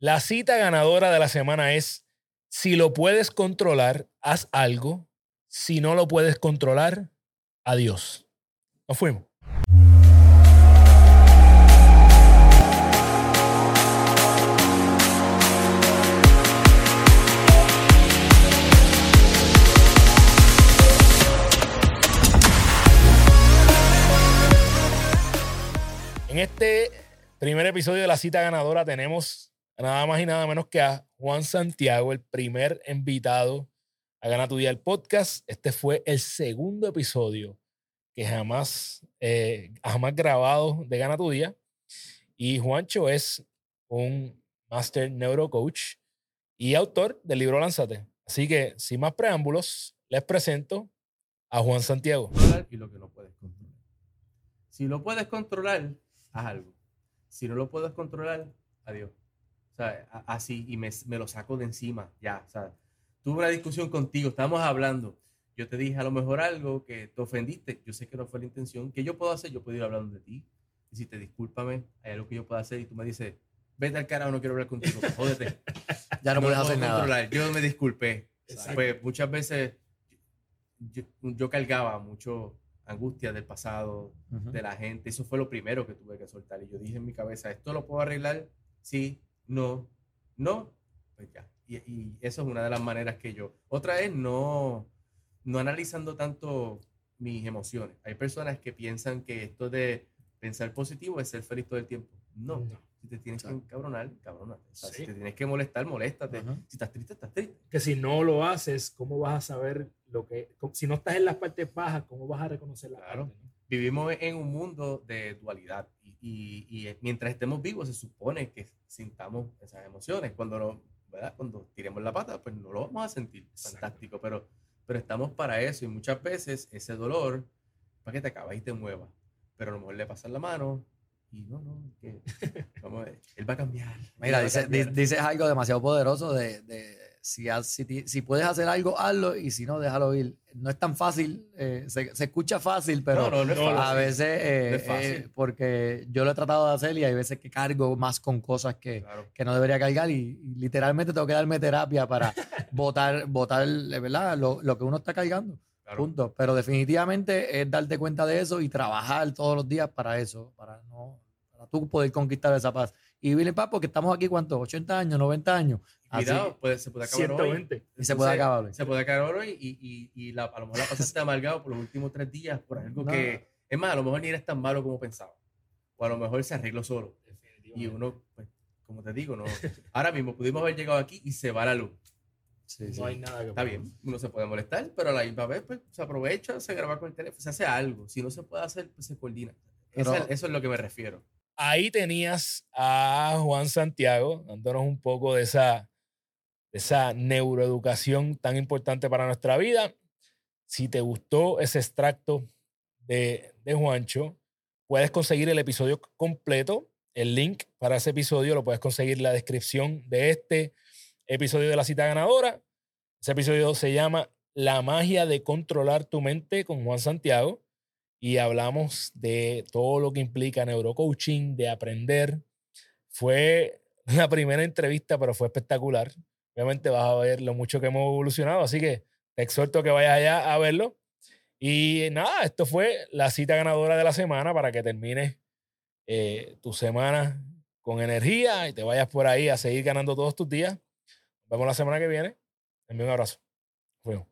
La cita ganadora de la semana es, si lo puedes controlar, haz algo. Si no lo puedes controlar, adiós. Nos fuimos. En este primer episodio de la cita ganadora tenemos nada más y nada menos que a Juan Santiago, el primer invitado a Gana tu Día el podcast. Este fue el segundo episodio que jamás, eh, jamás grabado de Gana tu Día. Y Juancho es un Master Neurocoach y autor del libro Lánzate. Así que, sin más preámbulos, les presento a Juan Santiago. Y lo que no puedes controlar. Si lo puedes controlar, haz algo. Si no lo puedes controlar, adiós. Así, y me, me, lo saco de encima, ya. Tuve una discusión contigo, estábamos hablando. Yo te dije a lo mejor algo que te ofendiste. Yo sé que no fue la intención. ¿Qué yo puedo hacer? Yo puedo ir hablando de ti. Decirte, discúlpame, hay algo que yo puedo hacer. Y tú me dices, vete al carajo, no quiero hablar contigo. Jódete. ya no, puedes hacer nada. Controlar. Yo me disculpé. Pues muchas veces yo, yo cargaba mucho angustia del pasado, de la gente. Eso fue lo primero que tuve que soltar. Y yo dije en mi cabeza, ¿esto lo puedo arreglar? Sí, no, no, pues ya. Y, eso es una de las maneras que yo. Otra es no, no analizando tanto mis emociones. Hay personas que piensan que esto de pensar positivo es ser feliz todo el tiempo. No. Si te tienes que encabronar, cabronate. Si te tienes que molestar, moléstate. Si estás triste, estás triste. Que si no lo haces, ¿cómo vas a saber lo que... Si no estás en las partes bajas, ¿cómo vas a reconocer la claro. Vivimos en un mundo de dualidad y, y, mientras estemos vivos se supone que sintamos esas emociones. Cuando, no, ¿verdad? Cuando tiremos la pata, pues no lo vamos a sentir. Fantástico, pero, pero estamos para eso y muchas veces ese dolor para que te acabas y te muevas. Pero a lo mejor le pasas la mano, y no, no, que vamos él va a cambiar. Mira, dice, dices algo demasiado poderoso de, de si, si, si, puedes hacer algo, hazlo y si no, déjalo ir. No es tan fácil, eh, se, se, escucha fácil, pero no, no, a veces, eh, es eh, porque yo lo he tratado de hacer y hay veces que cargo más con cosas que, que no debería cargar y, literalmente tengo que darme terapia para botar, botar ¿verdad? Lo, lo que uno está cargando. Punto. Pero definitivamente es darte cuenta de eso y trabajar todos los días para eso, para no para tú poder conquistar esa paz. Y en paz porque estamos aquí, ¿cuántos? ¿80 años? ¿90 años? Cuidado, pues, se puede acabar 120. hoy. Y se puede acabar hoy. Se puede acabar hoy y, y, y la, a lo mejor la pasaste amargado por los últimos tres días por algo que, es más, a lo mejor ni eres tan malo como pensaba. O a lo mejor se arregló solo. Y uno, pues, como te digo, no. Ahora mismo pudimos haber llegado aquí y se va la luz no hay nada que Está bien, uno se puede molestar, pero a la misma vez pues, se aprovecha, se graba con el teléfono, se hace algo. Si no se puede hacer, pues se coordina. eso, es lo que me refiero. Ahí tenías a Juan Santiago dándonos un poco de esa, esa neuroeducación tan importante para nuestra vida. Si te gustó ese extracto de, de Juancho, puedes conseguir el episodio completo. El link para ese episodio lo puedes conseguir en la descripción de este episodio de la cita ganadora. Ese episodio se llama La magia de controlar tu mente con Juan Santiago y hablamos de todo lo que implica neurocoaching, de aprender. Fue la primera entrevista, pero fue espectacular. Obviamente vas a ver lo mucho que hemos evolucionado, así que te exhorto a que vayas allá a verlo. Y nada, esto fue la cita ganadora de la semana para que termines eh, tu semana con energía y te vayas por ahí a seguir ganando todos tus días. Nos vemos la semana que viene. Envío un abrazo. Fuego.